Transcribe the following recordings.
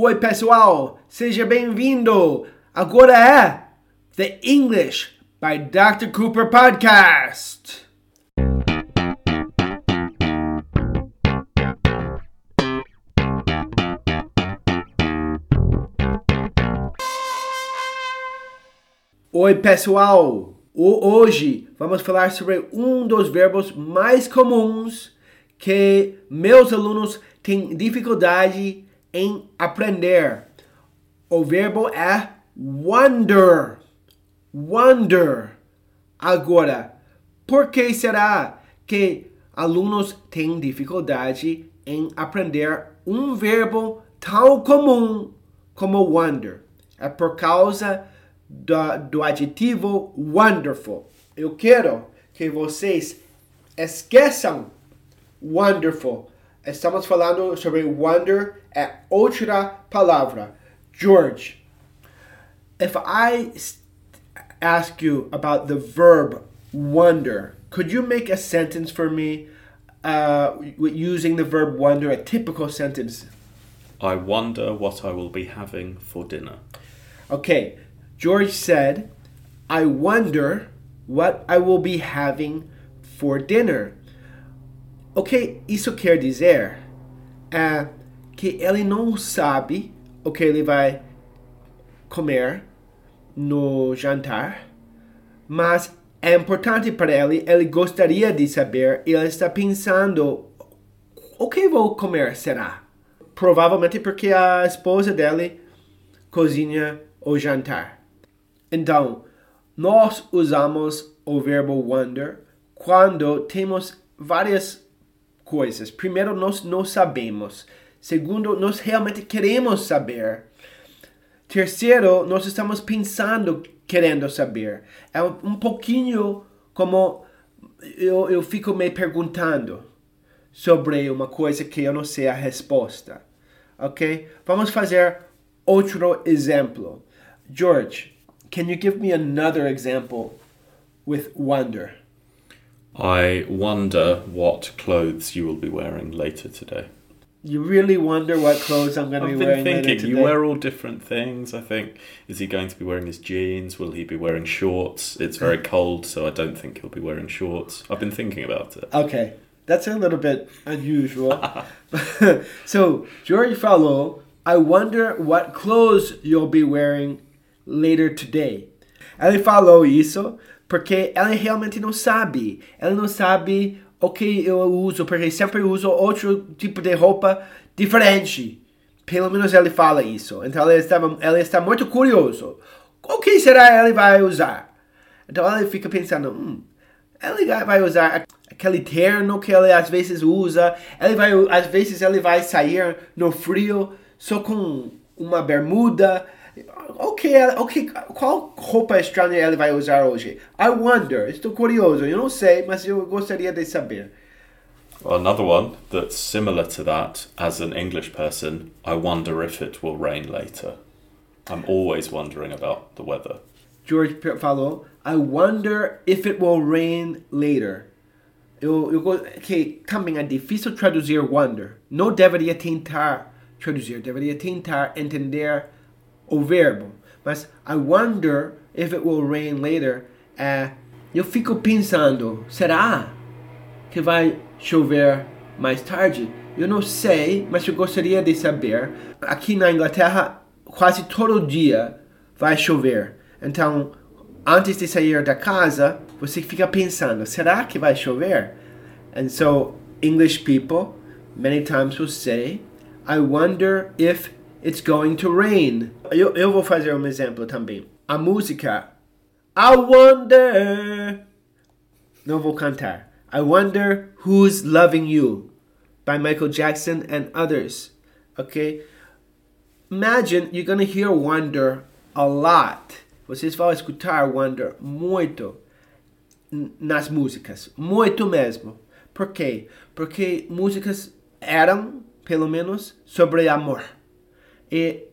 Oi, pessoal, seja bem-vindo. Agora é The English by Dr. Cooper Podcast. Oi, pessoal! Hoje vamos falar sobre um dos verbos mais comuns que meus alunos têm dificuldade em aprender. O verbo é wonder. Wonder. Agora, por que será que alunos têm dificuldade em aprender um verbo tão comum como wonder? É por causa do, do adjetivo wonderful. Eu quero que vocês esqueçam wonderful. Estamos falando sobre wonder, é outra palavra. George, if I ask you about the verb wonder, could you make a sentence for me uh, using the verb wonder, a typical sentence? I wonder what I will be having for dinner. Okay, George said, I wonder what I will be having for dinner. Ok, isso quer dizer é, que ele não sabe o que ele vai comer no jantar, mas é importante para ele, ele gostaria de saber, ele está pensando, o que vou comer será? Provavelmente porque a esposa dele cozinha o jantar. Então, nós usamos o verbo wonder quando temos várias coisas. Primeiro, nós não sabemos. Segundo, nós realmente queremos saber. Terceiro, nós estamos pensando, querendo saber. É um, pouquinho como eu, eu fico me perguntando sobre uma coisa que eu não sei a resposta. Ok? Vamos fazer outro exemplo. George, can you give me another example with wonder? I wonder what clothes you will be wearing later today. You really wonder what clothes I'm going to be I've wearing been later thinking, today? you wear all different things. I think, is he going to be wearing his jeans? Will he be wearing shorts? It's very cold, so I don't think he'll be wearing shorts. I've been thinking about it. Okay, that's a little bit unusual. so, George falou, I wonder what clothes you'll be wearing later today. Ele falou isso porque ela realmente não sabe. Ela não sabe o que eu uso, porque sempre uso outro tipo de roupa diferente. Pelo menos ele fala isso. Então ele, estava, ele está muito curioso. O que será ele vai usar? Então ele fica pensando, hum, ele vai usar aquele terno que ele às vezes usa. Ele vai, às vezes ele vai sair no frio só com uma bermuda. O que, o que, qual roupa estranha ele vai usar hoje? I wonder. Estou curioso. Eu não sei, mas eu gostaria de saber. Well, another one that's similar to that, as an English person, I wonder if it will rain later. I'm always wondering about the weather. George falou, I wonder if it will rain later. Eu, eu que também é difícil traduzir wonder. Não deveria tentar traduzir, deveria tentar entender o verbo. Mas I wonder if it will rain later. É, eu fico pensando, será que vai chover mais tarde? Eu não sei, mas eu gostaria de saber. Aqui na Inglaterra, quase todo dia vai chover. Então, antes de sair da casa, você fica pensando, será que vai chover? And so, English people many times will say, I wonder if it's going to rain. Eu, eu vou fazer um exemplo também. A música I wonder não vou cantar. I Wonder Who's Loving You by Michael Jackson and others. Okay? Imagine you're gonna hear Wonder a lot. Vocês vão escutar Wonder muito nas músicas. Muito mesmo. Por quê? Porque músicas eram, pelo menos, sobre amor. E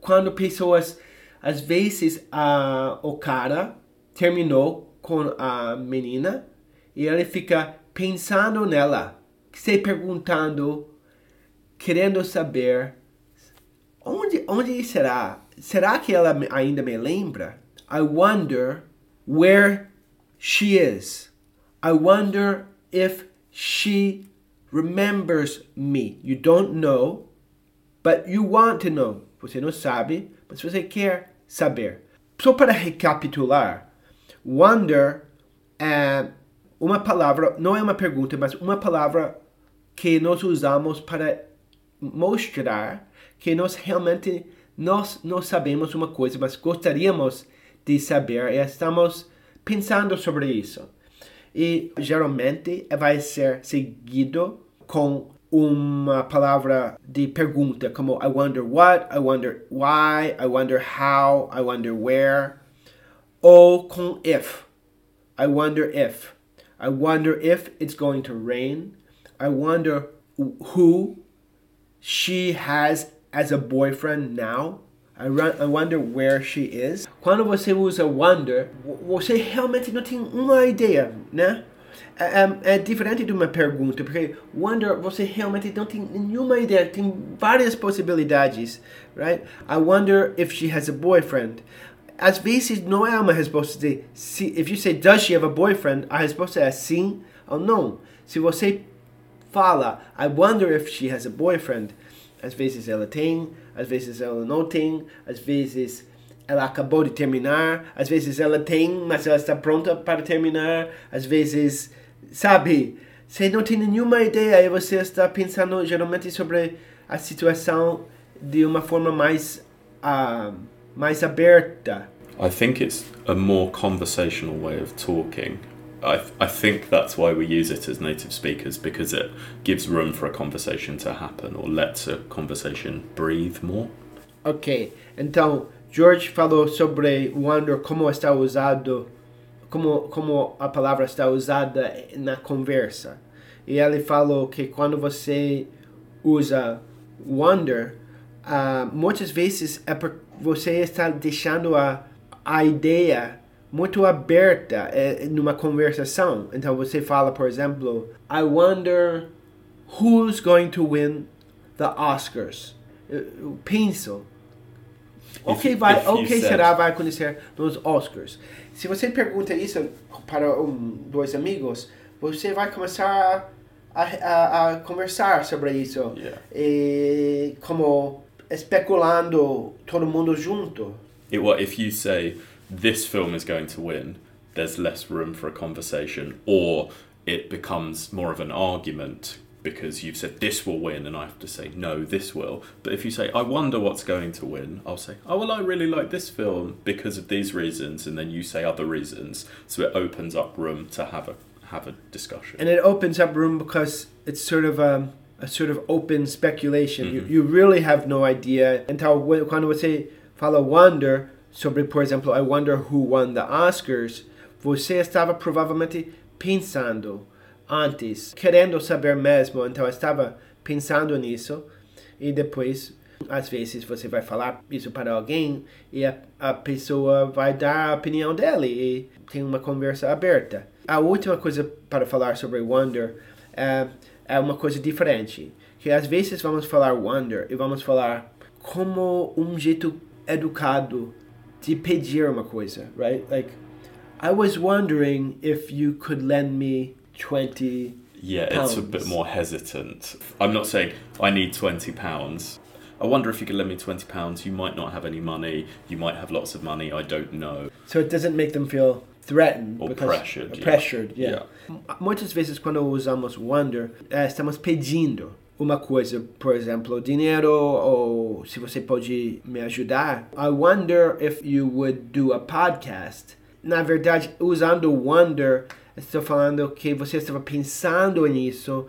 quando pessoas, às vezes, a, o cara terminou com a menina e ele fica pensando nela, se perguntando, querendo saber Onde, onde será? Será que ela ainda me lembra? I wonder where she is. I wonder if she remembers me. You don't know, but you want to know. Você não sabe, mas você quer saber. Só para recapitular, wonder é uma palavra, não é uma pergunta, mas uma palavra que nós usamos para mostrar que nós realmente nós não sabemos uma coisa, mas gostaríamos de saber e estamos pensando sobre isso. E geralmente vai ser seguido com uma palavra de pergunta, como I wonder what, I wonder why, I wonder how, I wonder where, ou com if. I wonder if. I wonder if it's going to rain. I wonder who she has as a boyfriend now. I, run, I wonder where she is. Quando você usa wonder, você realmente não tem uma ideia, né? É, é, é diferente de uma pergunta, porque wonder você realmente não tem nenhuma ideia, tem várias possibilidades, right? I wonder if she has a boyfriend. Às vezes não é uma resposta de se, if you say does she have a boyfriend, a resposta é sim ou não. Se você fala I wonder if she has a boyfriend, às vezes ela tem, às vezes ela não tem, às vezes ela acabou de terminar, às vezes ela tem, mas ela está pronta para terminar, às vezes, sabe, você não tem nenhuma ideia e você está pensando geralmente sobre a situação de uma forma mais, uh, mais aberta. I think it's a more conversational way of talking. I, I think that's why we use it as native speakers because it gives room for a conversation to happen or lets a conversation breathe more. Ok, então George falou sobre wonder como está usado, como, como a palavra está usada na conversa. E ele falou que quando você usa wonder, uh, muitas vezes é porque você está deixando a, a ideia muito aberta é, numa conversação. Então você fala, por exemplo, I wonder who's going to win the Oscars. Eu, eu penso, o que vai, o que será vai acontecer nos Oscars? Se você pergunta isso para um, dois amigos, você vai começar a, a, a conversar sobre isso, Yeah. e como especulando todo mundo junto. It, what if you say this film is going to win? There's less room for a conversation, or it becomes more of an argument because you've said this will win, and I have to say no, this will. But if you say I wonder what's going to win, I'll say oh well, I really like this film because of these reasons, and then you say other reasons, so it opens up room to have a have a discussion. and it opens up room because it's sort of a, a sort of open speculation. You, Mhm. you really have no idea. Então, wh- would say fala wonder sobre, por exemplo, I wonder who won the Oscars, você estava provavelmente pensando antes, querendo saber mesmo. Então, estava pensando nisso e depois às vezes você vai falar isso para alguém e a, a pessoa vai dar a opinião dele e tem uma conversa aberta. A última coisa para falar sobre wonder é, é uma coisa diferente. Que às vezes vamos falar wonder e vamos falar como um jeito educado de pedir uma coisa, right? Like, I was wondering if you could lend me 20 Yeah, it's a bit more hesitant. I'm not saying I need twenty pounds. I wonder if you could lend me twenty pounds. You might not have any money. You might have lots of money. I don't know. So it doesn't make them feel threatened. Or because- pressured, yeah. Pressured, yeah. M- Muitas vezes quando usamos wonder, eh, estamos pedindo uma coisa, por exemplo, dinheiro ou se você pode me ajudar. I wonder if you would do a podcast. Na verdade, usando wonder, estou falando que você estava pensando nisso,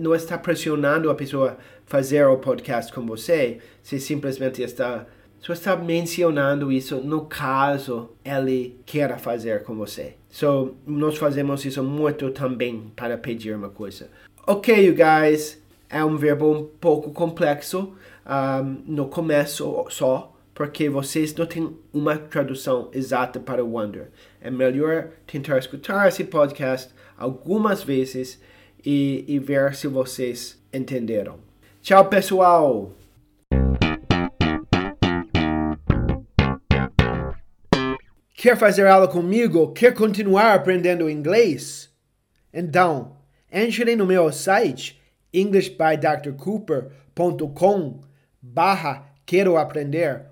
não está pressionando a pessoa fazer o podcast com você, você simplesmente está só está mencionando isso no caso ele queira fazer com você. So, nós fazemos isso muito também para pedir uma coisa. Ok, you guys, é um verbo um pouco complexo. Um, no começo só, porque vocês não têm uma tradução exata para o Wonder. É melhor tentar escutar esse podcast algumas vezes e, e ver se vocês entenderam. Tchau, pessoal! Quer fazer aula comigo? Quer continuar aprendendo inglês? Então, entre no meu site englishbydrcooper.com barra quero aprender